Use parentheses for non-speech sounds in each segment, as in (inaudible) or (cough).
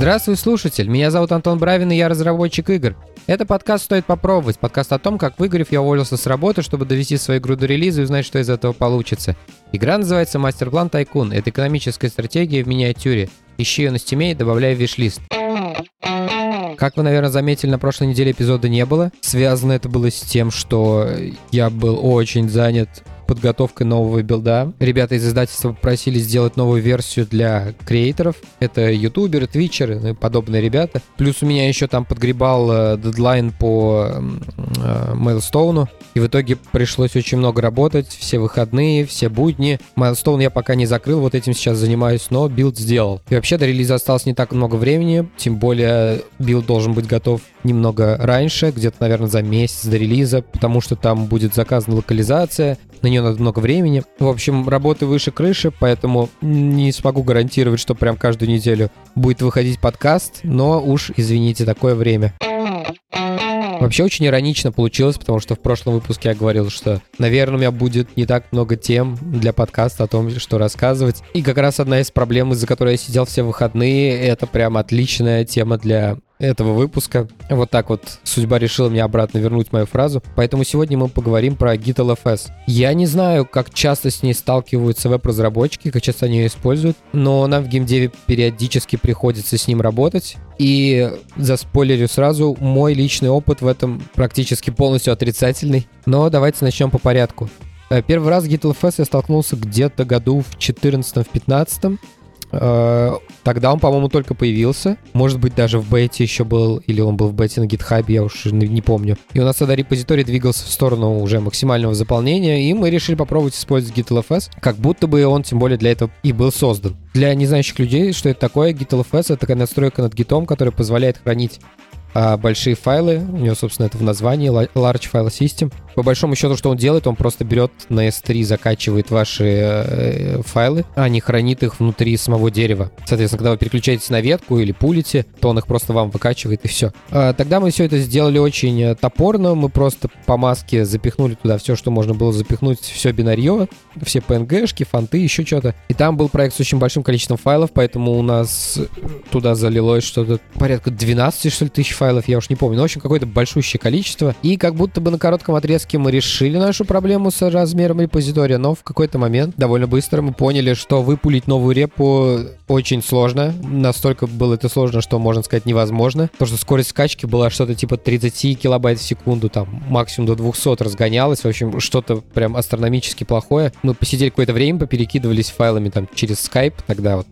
Здравствуй, слушатель. Меня зовут Антон Бравин, и я разработчик игр. Это подкаст «Стоит попробовать». Подкаст о том, как выгорев, я уволился с работы, чтобы довести свою игру до релиза и узнать, что из этого получится. Игра называется «Masterplan Tycoon». Это экономическая стратегия в миниатюре. Ищи ее на Steam е и добавляй в виш-лист. Как вы, наверное, заметили, на прошлой неделе эпизода не было. Связано это было с тем, что я был очень занят подготовкой нового билда. Ребята из издательства попросили сделать новую версию для креаторов. Это ютуберы, твичеры и подобные ребята. Плюс у меня еще там подгребал э, дедлайн по э, milestone у. И в итоге пришлось очень много работать, все выходные, все будни. Milestone я пока не закрыл, вот этим сейчас занимаюсь, но билд сделал. И вообще до релиза осталось не так много времени, тем более билд должен быть готов немного раньше, где-то, наверное, за месяц до релиза, потому что там будет заказана локализация, на нее надо много времени. В общем, работы выше крыши, поэтому не смогу гарантировать, что прям каждую неделю будет выходить подкаст, но уж, извините, такое время. Вообще очень иронично получилось, потому что в прошлом выпуске я говорил, что, наверное, у меня будет не так много тем для подкаста о том, что рассказывать. И как раз одна из проблем, из-за которой я сидел все выходные, это прям отличная тема для этого выпуска. Вот так вот судьба решила мне обратно вернуть мою фразу. Поэтому сегодня мы поговорим про GitLFS. Я не знаю, как часто с ней сталкиваются веб-разработчики, как часто они ее используют, но нам в геймдеве периодически приходится с ним работать. И за спойлерю сразу, мой личный опыт в этом практически полностью отрицательный. Но давайте начнем по порядку. Э, первый раз GitLFS я столкнулся где-то году в 14-15. Э, тогда он, по-моему, только появился. Может быть, даже в бете еще был, или он был в бете на гитхабе, я уж не помню. И у нас тогда репозиторий двигался в сторону уже максимального заполнения, и мы решили попробовать использовать GitLFS, как будто бы он, тем более, для этого и был создан. Для незнающих людей, что это такое, GitLFS — это такая настройка над гитом, которая позволяет хранить а, большие файлы. У него, собственно, это в названии Large File System. По большому счету, что он делает, он просто берет на S3, закачивает ваши э, файлы, а не хранит их внутри самого дерева. Соответственно, когда вы переключаетесь на ветку или пулите, то он их просто вам выкачивает и все. А, тогда мы все это сделали очень э, топорно. Мы просто по маске запихнули туда все, что можно было запихнуть, все бинарье, все PNG-шки, фонты, еще что-то. И там был проект с очень большим количеством файлов, поэтому у нас туда залилось что-то порядка 12, что ли, тысяч файлов, я уж не помню. Но, в общем, какое-то большущее количество. И как будто бы на коротком отрезке мы решили нашу проблему с размером репозитория, но в какой-то момент довольно быстро мы поняли, что выпулить новую репу очень сложно. Настолько было это сложно, что, можно сказать, невозможно. Потому что скорость скачки была что-то типа 30 килобайт в секунду, там максимум до 200 разгонялось. В общем, что-то прям астрономически плохое. Мы посидели какое-то время, поперекидывались файлами там через Skype, тогда вот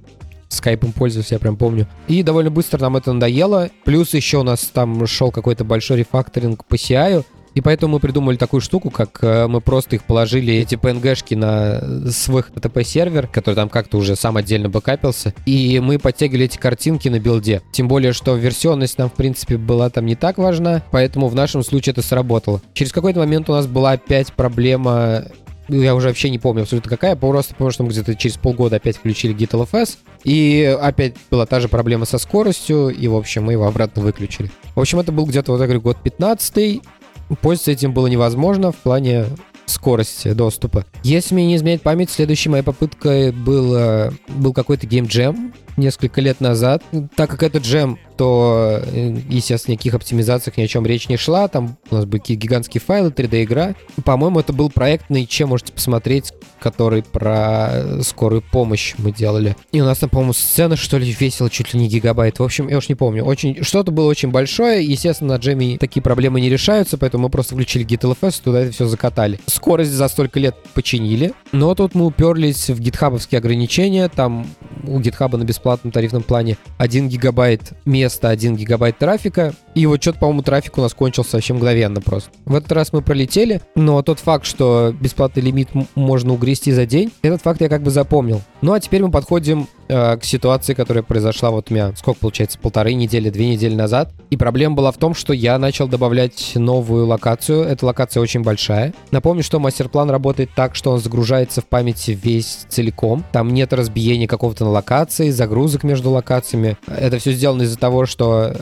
скайпом пользовался, я прям помню. И довольно быстро нам это надоело. Плюс еще у нас там шел какой-то большой рефакторинг по CI, и поэтому мы придумали такую штуку, как э, мы просто их положили, эти PNG-шки на свой HTTP-сервер, который там как-то уже сам отдельно бэкапился, и мы подтягивали эти картинки на билде. Тем более, что версионность нам, в принципе, была там не так важна, поэтому в нашем случае это сработало. Через какой-то момент у нас была опять проблема я уже вообще не помню абсолютно какая, просто потому что мы где-то через полгода опять включили GitLFS, и опять была та же проблема со скоростью, и, в общем, мы его обратно выключили. В общем, это был где-то, вот я говорю, год 15 пользоваться этим было невозможно в плане скорости доступа. Если мне не изменяет память, следующей моей попыткой был, был какой-то геймджем несколько лет назад. Так как этот джем то, э, естественно, никаких оптимизациях ни о чем речь не шла. Там у нас были какие-то гигантские файлы, 3D-игра. По-моему, это был проект на ИЧ, можете посмотреть, который про скорую помощь мы делали. И у нас там, по-моему, сцена, что ли, весила чуть ли не гигабайт. В общем, я уж не помню. Очень... Что-то было очень большое. Естественно, на джеме такие проблемы не решаются, поэтому мы просто включили GitLFS, туда это все закатали. Скорость за столько лет починили. Но тут мы уперлись в гитхабовские ограничения. Там у гитхаба на бесплатном тарифном плане 1 гигабайт места место 1 гигабайт трафика, и вот что-то, по-моему, трафик у нас кончился вообще мгновенно просто. В этот раз мы пролетели, но тот факт, что бесплатный лимит можно угрести за день, этот факт я как бы запомнил. Ну а теперь мы подходим э, к ситуации, которая произошла вот у меня, сколько получается, полторы недели, две недели назад. И проблема была в том, что я начал добавлять новую локацию. Эта локация очень большая. Напомню, что мастер-план работает так, что он загружается в памяти весь целиком. Там нет разбиения какого-то на локации, загрузок между локациями. Это все сделано из-за того, что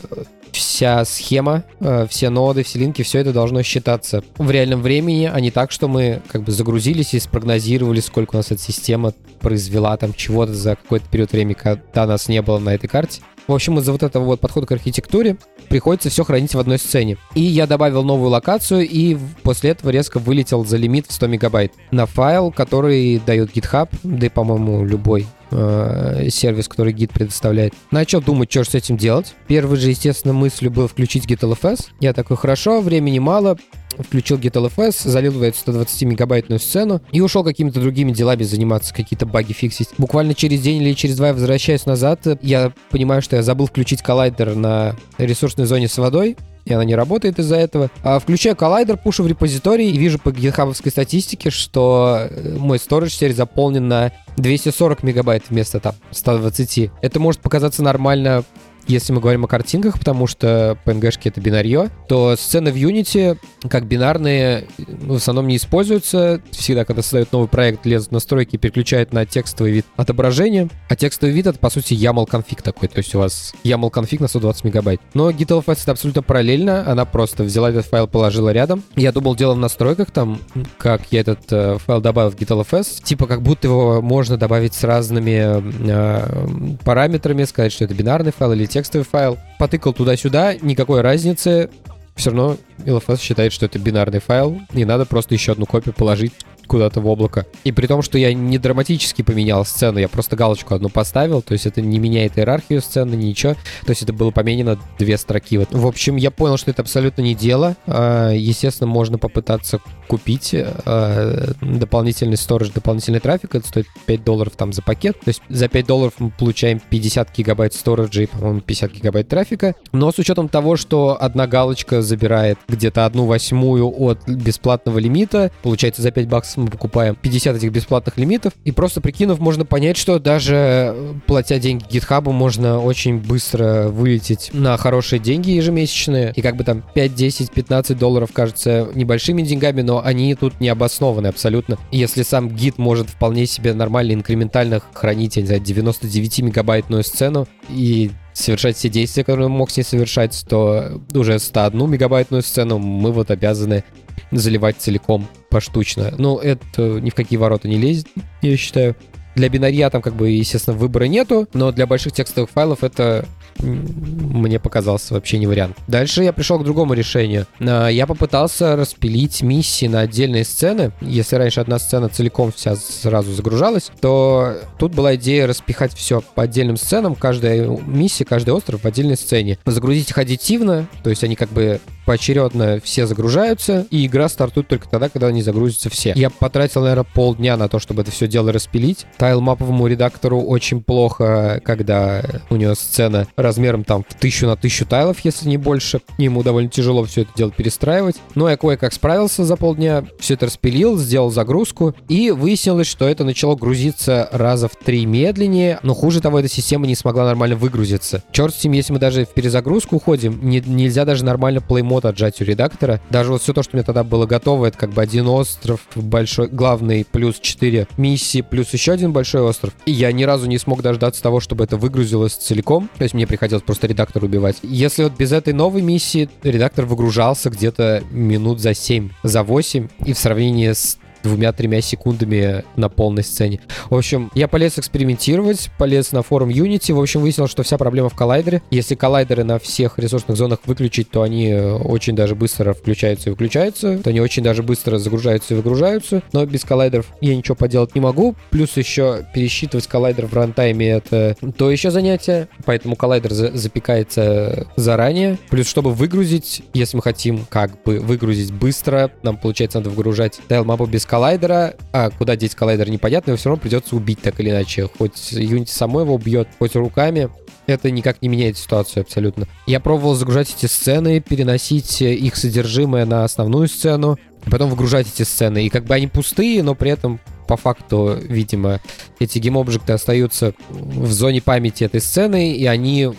вся схема, э, все ноды, все линки, все это должно считаться в реальном времени, а не так, что мы как бы загрузились и спрогнозировали, сколько у нас эта система произвела там чего-то за какой-то период времени, когда нас не было на этой карте. В общем, из-за вот этого вот подхода к архитектуре приходится все хранить в одной сцене. И я добавил новую локацию, и после этого резко вылетел за лимит в 100 мегабайт на файл, который дает GitHub, да и, по-моему, любой э, сервис, который гид предоставляет. Начал думать, что же с этим делать. Первой же, естественно, мыслью было включить GitLFS. Я такой, хорошо, времени мало, включил GitLFS, залил в эту 120-мегабайтную сцену и ушел какими-то другими делами заниматься, какие-то баги фиксить. Буквально через день или через два я возвращаюсь назад, я понимаю, что я забыл включить коллайдер на ресурсной зоне с водой, и она не работает из-за этого. А включаю коллайдер, пушу в репозиторий и вижу по гитхабовской статистике, что э, мой сторож теперь заполнен на 240 мегабайт вместо там 120. Это может показаться нормально если мы говорим о картинках, потому что PNG-шки это бинарье, то сцены в Unity как бинарные ну, в основном не используются. Всегда, когда создают новый проект, лезут настройки переключают на текстовый вид отображения. А текстовый вид это, по сути, YAML конфиг такой. То есть у вас YAML конфиг на 120 мегабайт. Но GitLFS это абсолютно параллельно. Она просто взяла этот файл, положила рядом. Я думал, дело в настройках там, как я этот э, файл добавил в GitLFS. Типа как будто его можно добавить с разными э, параметрами, сказать, что это бинарный файл или текстовый файл. Потыкал туда-сюда, никакой разницы. Все равно LFS считает, что это бинарный файл, и надо просто еще одну копию положить куда-то в облако. И при том, что я не драматически поменял сцену, я просто галочку одну поставил, то есть это не меняет иерархию сцены, ничего. То есть это было поменено две строки. Вот. В общем, я понял, что это абсолютно не дело. А, естественно, можно попытаться купить а, дополнительный сторож, дополнительный трафик. Это стоит 5 долларов там за пакет. То есть за 5 долларов мы получаем 50 гигабайт сториджа и, по-моему, 50 гигабайт трафика. Но с учетом того, что одна галочка забирает где-то одну восьмую от бесплатного лимита, получается за 5 баксов мы покупаем 50 этих бесплатных лимитов, и просто прикинув, можно понять, что даже э, платя деньги GitHub, можно очень быстро вылететь на хорошие деньги ежемесячные, и как бы там 5, 10, 15 долларов кажется небольшими деньгами, но они тут не обоснованы абсолютно. Если сам гид может вполне себе нормально инкрементально хранить, я не знаю, 99 мегабайтную сцену, и совершать все действия, которые он мог с ней совершать, то уже 101 мегабайтную сцену мы вот обязаны заливать целиком поштучно. Ну, это ни в какие ворота не лезет, я считаю. Для бинария там как бы, естественно, выбора нету, но для больших текстовых файлов это мне показался вообще не вариант. Дальше я пришел к другому решению. А, я попытался распилить миссии на отдельные сцены. Если раньше одна сцена целиком вся сразу загружалась, то тут была идея распихать все по отдельным сценам, каждая миссия, каждый остров в отдельной сцене. Загрузить их аддитивно, то есть они как бы поочередно все загружаются, и игра стартует только тогда, когда они загрузятся все. Я потратил, наверное, полдня на то, чтобы это все дело распилить. Тайлмаповому редактору очень плохо, когда у него сцена размером там в тысячу на тысячу тайлов, если не больше. Ему довольно тяжело все это дело перестраивать. Но я кое-как справился за полдня, все это распилил, сделал загрузку, и выяснилось, что это начало грузиться раза в три медленнее, но хуже того, эта система не смогла нормально выгрузиться. Черт с ним, если мы даже в перезагрузку уходим, не, нельзя даже нормально плеймод отжать у редактора. Даже вот все то, что у меня тогда было готово, это как бы один остров большой, главный, плюс 4 миссии, плюс еще один большой остров. И я ни разу не смог дождаться того, чтобы это выгрузилось целиком. То есть мне приходилось просто редактор убивать. Если вот без этой новой миссии редактор выгружался где-то минут за 7, за 8, и в сравнении с двумя-тремя секундами на полной сцене. В общем, я полез экспериментировать, полез на форум Unity, в общем, выяснил, что вся проблема в коллайдере. Если коллайдеры на всех ресурсных зонах выключить, то они очень даже быстро включаются и выключаются, то они очень даже быстро загружаются и выгружаются, но без коллайдеров я ничего поделать не могу. Плюс еще пересчитывать коллайдер в рантайме это то еще занятие, поэтому коллайдер за запекается заранее. Плюс, чтобы выгрузить, если мы хотим как бы выгрузить быстро, нам, получается, надо выгружать тайлмапу без коллайдера, а куда деть коллайдер непонятно, его все равно придется убить так или иначе. Хоть Unity само его убьет, хоть руками. Это никак не меняет ситуацию абсолютно. Я пробовал загружать эти сцены, переносить их содержимое на основную сцену, потом выгружать эти сцены. И как бы они пустые, но при этом по факту, видимо, эти гейм-объекты остаются в зоне памяти этой сцены, и они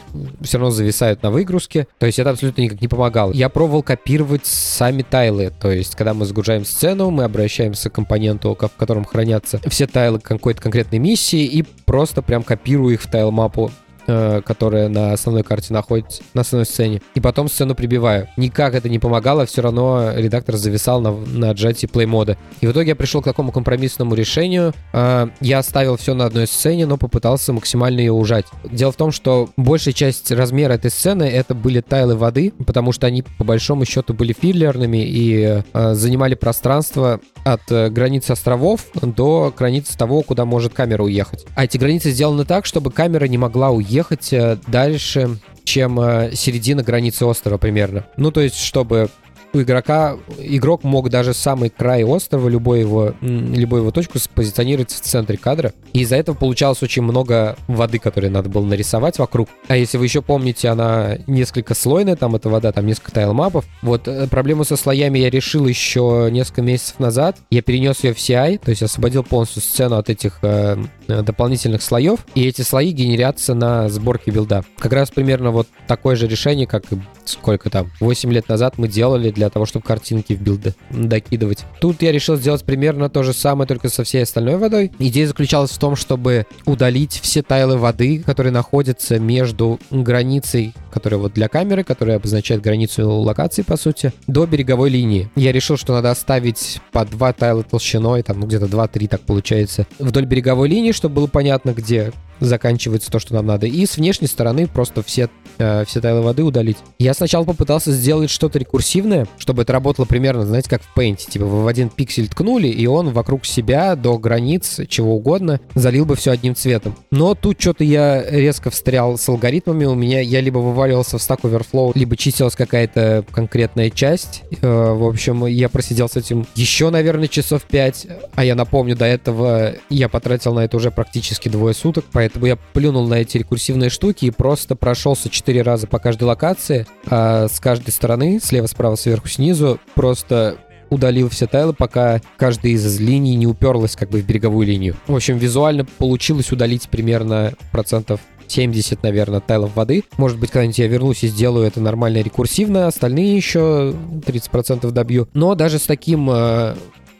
все равно зависают на выгрузке. То есть это абсолютно никак не помогало. Я пробовал копировать сами тайлы. То есть, когда мы загружаем сцену, мы обращаемся к компоненту, в котором хранятся все тайлы какой-то конкретной миссии, и просто прям копирую их в тайл-мапу э, которая на основной карте находится, на основной сцене, и потом сцену прибиваю. Никак это не помогало, все равно редактор зависал на, на отжатии плей-мода. И в итоге я пришел к такому компромиссному решению. Э, я оставил все на одной сцене, но попытался максимально ее ужать. Дело в том, что большая часть размера этой сцены это были тайлы воды, потому что они по большому счету были филлерными и э, занимали пространство от э, границы островов до границы того, куда может камера уехать. А эти границы сделаны так, чтобы камера не могла уехать э, дальше, чем э, середина границы острова примерно. Ну, то есть, чтобы у игрока, игрок мог даже самый край острова, любой его, любую его точку позиционировать в центре кадра. И из-за этого получалось очень много воды, которые надо было нарисовать вокруг. А если вы еще помните, она несколько слойная, там эта вода, там несколько тайлмапов. Вот э, проблему со слоями я решил еще несколько месяцев назад. Я перенес ее в CI, то есть освободил полностью сцену от этих э, дополнительных слоев, и эти слои генерятся на сборке билда. Как раз примерно вот такое же решение, как сколько там, 8 лет назад мы делали для того, чтобы картинки в билды докидывать. Тут я решил сделать примерно то же самое, только со всей остальной водой. Идея заключалась в том, чтобы удалить все тайлы воды, которые находятся между границей, которая вот для камеры, которая обозначает границу локации, по сути, до береговой линии. Я решил, что надо оставить по два тайла толщиной, там, ну, где-то 2-3 так получается, вдоль береговой линии, чтобы было понятно, где заканчивается то, что нам надо. И с внешней стороны просто все, э, все тайлы воды удалить. Я сначала попытался сделать что-то рекурсивное, чтобы это работало примерно, знаете, как в Paint. Типа вы в один пиксель ткнули, и он вокруг себя до границ, чего угодно, залил бы все одним цветом. Но тут что-то я резко встрял с алгоритмами. У меня я либо вываливался в Stack Overflow, либо чистилась какая-то конкретная часть. Э, в общем, я просидел с этим еще, наверное, часов 5. А я напомню, до этого я потратил на это уже практически двое суток, поэтому Поэтому я плюнул на эти рекурсивные штуки и просто прошелся 4 раза по каждой локации, а с каждой стороны, слева, справа, сверху, снизу, просто удалил все тайлы, пока каждая из линий не уперлась как бы в береговую линию. В общем, визуально получилось удалить примерно процентов 70, наверное, тайлов воды. Может быть, когда-нибудь я вернусь и сделаю это нормально рекурсивно, остальные еще 30% добью. Но даже с таким э,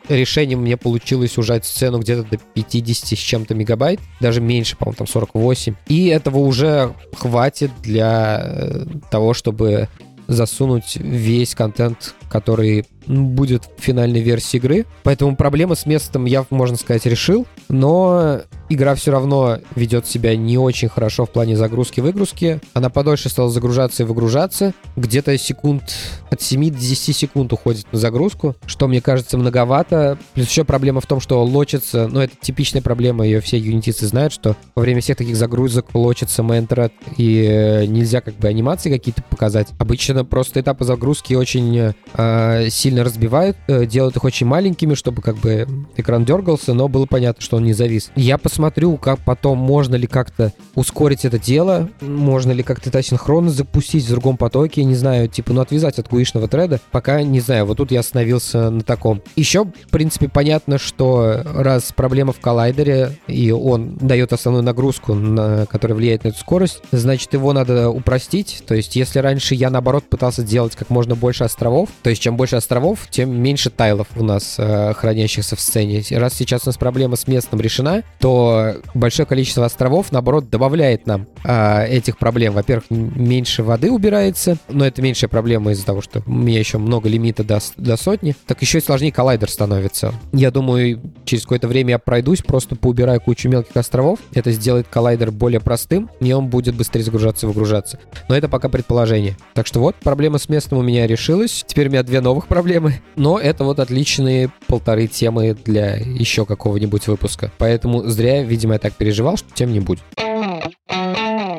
решением мне получилось ужать сцену где-то до 50 с чем-то мегабайт, даже меньше, по-моему, там 48. И этого уже хватит для э, того, чтобы засунуть весь контент, который будет в финальной версии игры. Поэтому проблема с местом я, можно сказать, решил. Но игра все равно ведет себя не очень хорошо в плане загрузки-выгрузки. Она подольше стала загружаться и выгружаться. Где-то секунд от 7 до 10 секунд уходит на загрузку, что мне кажется многовато. Плюс еще проблема в том, что лочится, ну это типичная проблема, ее все юнитисты знают, что во время всех таких загрузок лочится мейнтред и э, нельзя как бы анимации какие-то показать. Обычно просто этапы загрузки очень э, сильно разбивают, э, делают их очень маленькими, чтобы как бы экран дергался, но было понятно, что он не завис. Я посмотрю, как потом можно ли как-то ускорить это дело, можно ли как-то это синхронно запустить в другом потоке, не знаю, типа, ну, отвязать от гуишного треда, пока не знаю, вот тут я остановился на таком. Еще, в принципе, понятно, что раз проблема в коллайдере, и он дает основную нагрузку, на, которая влияет на эту скорость, значит, его надо упростить, то есть, если раньше я, наоборот, пытался делать как можно больше островов, то есть, чем больше островов, тем меньше тайлов у нас э, хранящихся в сцене. Раз сейчас у нас проблема с местом решена, то большое количество островов, наоборот, добавляет нам а, этих проблем. Во-первых, меньше воды убирается, но это меньшая проблема из-за того, что у меня еще много лимита до, до сотни. Так еще и сложнее коллайдер становится. Я думаю, через какое-то время я пройдусь, просто поубираю кучу мелких островов. Это сделает коллайдер более простым, и он будет быстрее загружаться и выгружаться. Но это пока предположение. Так что вот, проблема с местом у меня решилась. Теперь у меня две новых проблемы. Но это вот отличные полторы темы для еще какого-нибудь выпуска. Поэтому зря видимо, я так переживал, что тем не будет.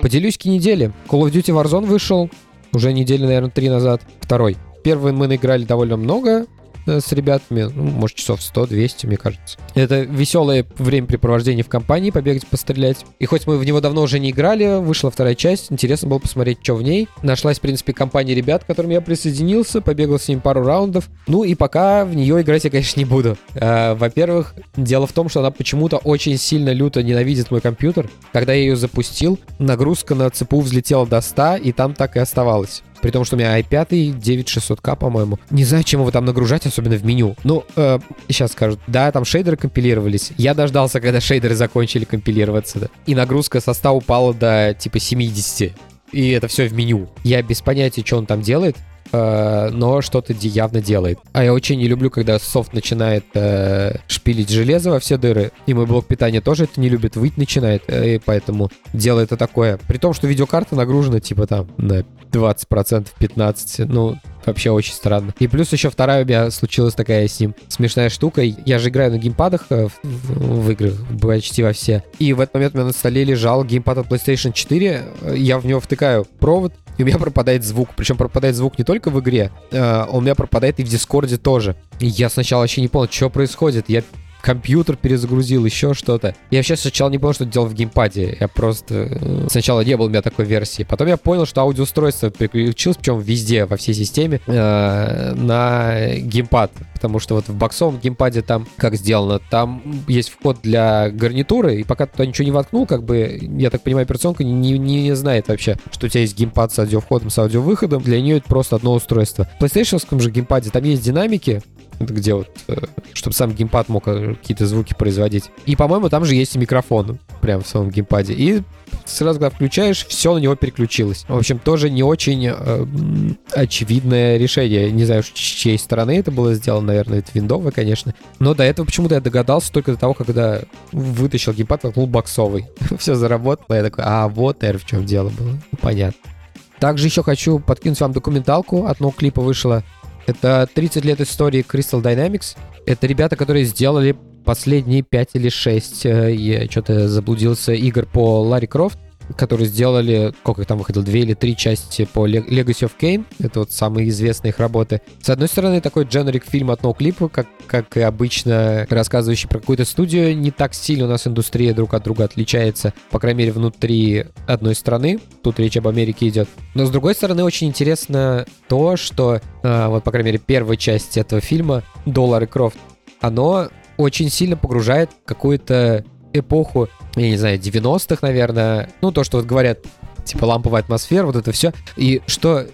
Поделюсь недели. Call of Duty Warzone вышел уже недели, наверное, три назад. Второй. Первый мы наиграли довольно много, с ребятами, ну, может, часов 100-200, мне кажется. Это веселое времяпрепровождение в компании, побегать, пострелять. И хоть мы в него давно уже не играли, вышла вторая часть, интересно было посмотреть, что в ней. Нашлась, в принципе, компания ребят, к которым я присоединился, побегал с ним пару раундов. Ну и пока в нее играть я, конечно, не буду. А, во-первых, дело в том, что она почему-то очень сильно люто ненавидит мой компьютер. Когда я ее запустил, нагрузка на ЦПУ взлетела до 100, и там так и оставалась. При том, что у меня i5 9600K, по-моему. Не знаю, чем его там нагружать, особенно в меню. Ну, э, сейчас скажут, да, там шейдеры компилировались. Я дождался, когда шейдеры закончили компилироваться. Да. И нагрузка со 100 упала до типа 70. И это все в меню. Я без понятия, что он там делает. Э, но что-то явно делает. А я очень не люблю, когда софт начинает э, шпилить железо во все дыры, и мой блок питания тоже это не любит, выть начинает, э, и поэтому делает это такое. При том, что видеокарта нагружена типа там на 20%, 15%, ну, вообще очень странно. И плюс еще вторая у меня случилась такая с ним смешная штука. Я же играю на геймпадах в, в, в игры, почти во все. И в этот момент у меня на столе лежал геймпад от PlayStation 4. Я в него втыкаю провод, и у меня пропадает звук. Причем пропадает звук не только в игре, а у меня пропадает и в Дискорде тоже. И я сначала вообще не понял, что происходит. Я компьютер перезагрузил, еще что-то. Я вообще сначала не понял, что дело в геймпаде. Я просто... Э, сначала не было у меня такой версии. Потом я понял, что аудиоустройство переключилось, причем везде, во всей системе, э, на геймпад. Потому что вот в иксбоксовом геймпаде там как сделано? Там есть вход для гарнитуры, и пока туда ничего не воткнул, как бы, я так понимаю, операционка не, не, не знает вообще, что у тебя есть геймпад с аудиовходом, с аудиовыходом. Для нее это просто одно устройство. В PlayStation же геймпаде там есть динамики, где вот, э, чтобы сам геймпад мог э, какие-то звуки производить. И, по-моему, там же есть и микрофон прямо в самом геймпаде. И сразу, когда включаешь, все на него переключилось. В общем, тоже не очень э, очевидное решение. Не знаю, с чьей стороны это было сделано, наверное, это виндовое, конечно. Но до этого почему-то я догадался только до того, когда вытащил геймпад, воткнул боксовый. (laughs) все заработало. Я такой, а вот, наверное, в чем дело было. Понятно. Также еще хочу подкинуть вам документалку. Одного клипа вышло это 30 лет истории Crystal Dynamics. Это ребята, которые сделали последние 5 или 6, э, я что-то заблудился, игр по Ларри Крофт которые сделали, сколько их там выходило, две или три части по Legacy of Kane. Это вот самые известные их работы. С одной стороны, такой дженерик фильм от ноуклипа, как, как и обычно, рассказывающий про какую-то студию. Не так сильно у нас индустрия друг от друга отличается, по крайней мере, внутри одной страны. Тут речь об Америке идет. Но с другой стороны, очень интересно то, что, а, вот, по крайней мере, первая часть этого фильма, Доллар и Крофт, оно очень сильно погружает какую-то эпоху, я не знаю, 90-х, наверное. Ну, то, что вот говорят, типа ламповая атмосфера, вот это все. И что,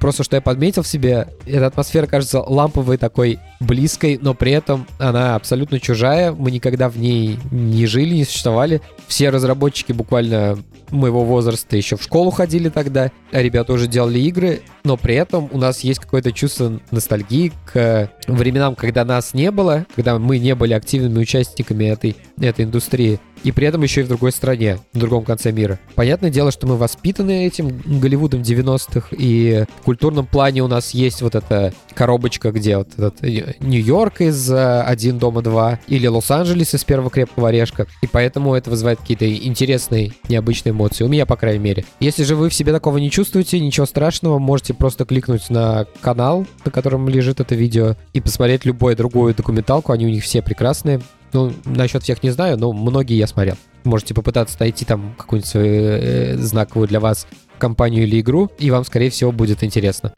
просто что я подметил в себе, эта атмосфера кажется ламповой такой близкой, но при этом она абсолютно чужая. Мы никогда в ней не жили, не существовали. Все разработчики буквально моего возраста еще в школу ходили тогда, а ребята уже делали игры, но при этом у нас есть какое-то чувство ностальгии к временам, когда нас не было, когда мы не были активными участниками этой, этой индустрии и при этом еще и в другой стране, в другом конце мира. Понятное дело, что мы воспитаны этим Голливудом 90-х, и в культурном плане у нас есть вот эта коробочка, где вот этот Нью-Йорк из э, «Один дома два» или Лос-Анджелес из «Первого крепкого орешка», и поэтому это вызывает какие-то интересные, необычные эмоции. У меня, по крайней мере. Если же вы в себе такого не чувствуете, ничего страшного, можете просто кликнуть на канал, на котором лежит это видео, и посмотреть любую другую документалку, они у них все прекрасные. Ну, насчет всех не знаю, но многие я смотрел. Можете попытаться найти там какую-нибудь э, знаковую для вас компанию или игру, и вам, скорее всего, будет интересно.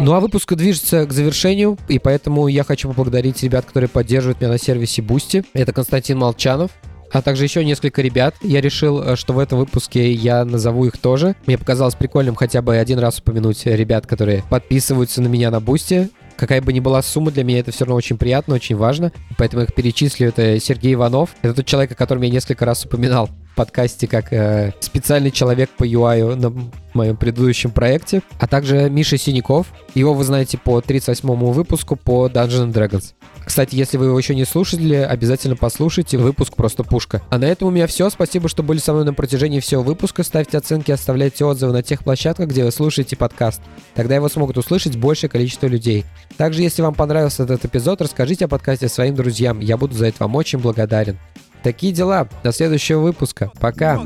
Ну а выпуск движется к завершению, и поэтому я хочу поблагодарить ребят, которые поддерживают меня на сервисе Boosty. Это Константин Молчанов, а также еще несколько ребят. Я решил, э, что в этом выпуске я назову их тоже. Мне показалось прикольным хотя бы один раз упомянуть ребят, которые подписываются на меня на Boosty. Какая бы ни была сумма, для меня это все равно очень приятно, очень важно. Поэтому их перечислю. Это Сергей Иванов. Это тот человек, о котором я несколько раз упоминал в подкасте как э, специальный человек по UI на моем предыдущем проекте. А также Миша Синяков. Его вы знаете по 38-му выпуску по Dungeons Dragons. Кстати, если вы его еще не слушали, обязательно послушайте. Выпуск просто пушка. А на этом у меня все. Спасибо, что были со мной на протяжении всего выпуска. Ставьте оценки, оставляйте отзывы на тех площадках, где вы слушаете подкаст. Тогда его смогут услышать большее количество людей. Также, если вам понравился этот эпизод, расскажите о подкасте своим друзьям. Я буду за это вам очень благодарен. Такие дела. До следующего выпуска. Пока.